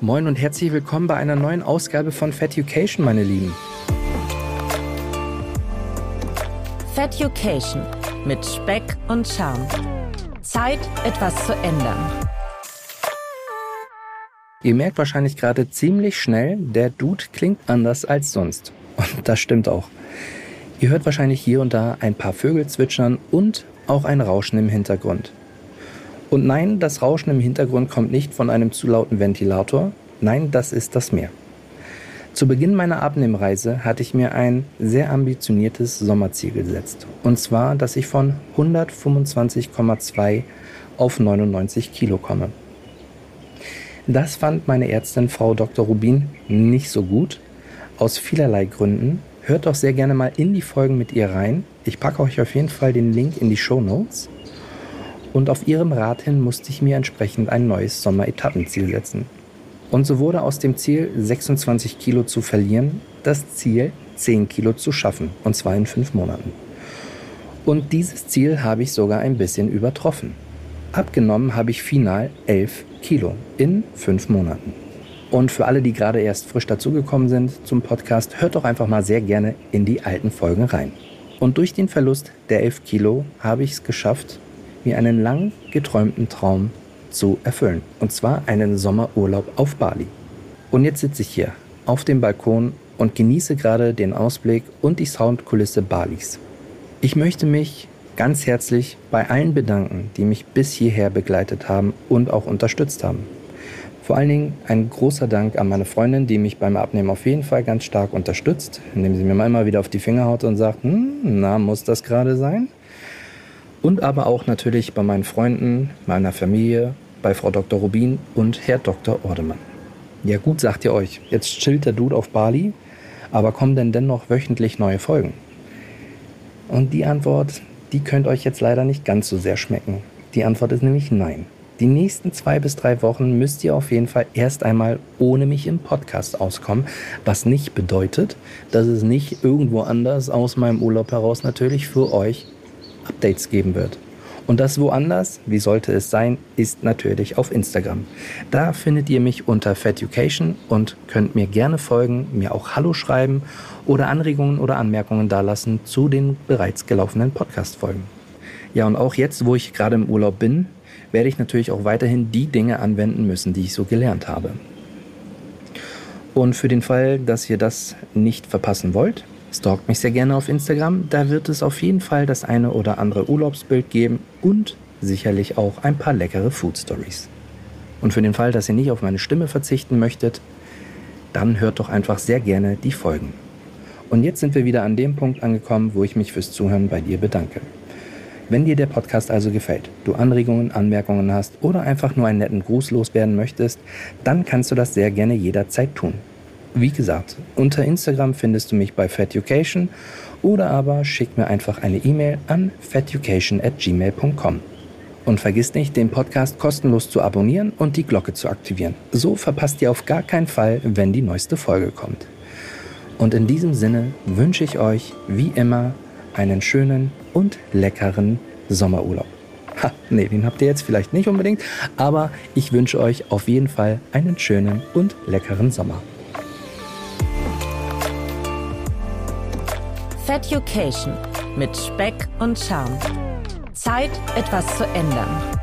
Moin und herzlich willkommen bei einer neuen Ausgabe von Fat Education, meine Lieben. Fat Education mit Speck und Charme. Zeit, etwas zu ändern. Ihr merkt wahrscheinlich gerade ziemlich schnell, der Dude klingt anders als sonst. Und das stimmt auch. Ihr hört wahrscheinlich hier und da ein paar Vögel zwitschern und auch ein Rauschen im Hintergrund. Und nein, das Rauschen im Hintergrund kommt nicht von einem zu lauten Ventilator. Nein, das ist das Meer. Zu Beginn meiner Abnehmreise hatte ich mir ein sehr ambitioniertes Sommerziel gesetzt. Und zwar, dass ich von 125,2 auf 99 Kilo komme. Das fand meine Ärztin Frau Dr. Rubin nicht so gut, aus vielerlei Gründen. Hört doch sehr gerne mal in die Folgen mit ihr rein. Ich packe euch auf jeden Fall den Link in die Show Notes. Und auf ihrem Rat hin musste ich mir entsprechend ein neues Sommeretappenziel setzen. Und so wurde aus dem Ziel, 26 Kilo zu verlieren, das Ziel, 10 Kilo zu schaffen. Und zwar in fünf Monaten. Und dieses Ziel habe ich sogar ein bisschen übertroffen. Abgenommen habe ich final 11 Kilo in fünf Monaten. Und für alle, die gerade erst frisch dazugekommen sind zum Podcast, hört doch einfach mal sehr gerne in die alten Folgen rein. Und durch den Verlust der 11 Kilo habe ich es geschafft, mir einen lang geträumten Traum zu erfüllen. Und zwar einen Sommerurlaub auf Bali. Und jetzt sitze ich hier auf dem Balkon und genieße gerade den Ausblick und die Soundkulisse Balis. Ich möchte mich ganz herzlich bei allen bedanken, die mich bis hierher begleitet haben und auch unterstützt haben. Vor allen Dingen ein großer Dank an meine Freundin, die mich beim Abnehmen auf jeden Fall ganz stark unterstützt, indem sie mir mal wieder auf die Finger haut und sagt, hm, na, muss das gerade sein? Und aber auch natürlich bei meinen Freunden, meiner Familie, bei Frau Dr. Rubin und Herr Dr. Ordemann. Ja gut, sagt ihr euch, jetzt chillt der Dude auf Bali, aber kommen denn dennoch wöchentlich neue Folgen? Und die Antwort, die könnte euch jetzt leider nicht ganz so sehr schmecken. Die Antwort ist nämlich nein. Die nächsten zwei bis drei Wochen müsst ihr auf jeden Fall erst einmal ohne mich im Podcast auskommen, was nicht bedeutet, dass es nicht irgendwo anders aus meinem Urlaub heraus natürlich für euch Updates geben wird. Und das woanders, wie sollte es sein, ist natürlich auf Instagram. Da findet ihr mich unter Feducation und könnt mir gerne folgen, mir auch Hallo schreiben oder Anregungen oder Anmerkungen dalassen zu den bereits gelaufenen Podcast-Folgen. Ja, und auch jetzt, wo ich gerade im Urlaub bin, werde ich natürlich auch weiterhin die Dinge anwenden müssen, die ich so gelernt habe. Und für den Fall, dass ihr das nicht verpassen wollt, Stalkt mich sehr gerne auf Instagram, da wird es auf jeden Fall das eine oder andere Urlaubsbild geben und sicherlich auch ein paar leckere Food Stories. Und für den Fall, dass ihr nicht auf meine Stimme verzichten möchtet, dann hört doch einfach sehr gerne die Folgen. Und jetzt sind wir wieder an dem Punkt angekommen, wo ich mich fürs Zuhören bei dir bedanke. Wenn dir der Podcast also gefällt, du Anregungen, Anmerkungen hast oder einfach nur einen netten Gruß loswerden möchtest, dann kannst du das sehr gerne jederzeit tun. Wie gesagt, unter Instagram findest du mich bei Fateducation oder aber schick mir einfach eine E-Mail an fateducation@gmail.com. Und vergiss nicht, den Podcast kostenlos zu abonnieren und die Glocke zu aktivieren. So verpasst ihr auf gar keinen Fall, wenn die neueste Folge kommt. Und in diesem Sinne wünsche ich euch, wie immer, einen schönen und leckeren Sommerurlaub. Ha, nee, den habt ihr jetzt vielleicht nicht unbedingt, aber ich wünsche euch auf jeden Fall einen schönen und leckeren Sommer. Fat mit Speck und Charme. Zeit, etwas zu ändern.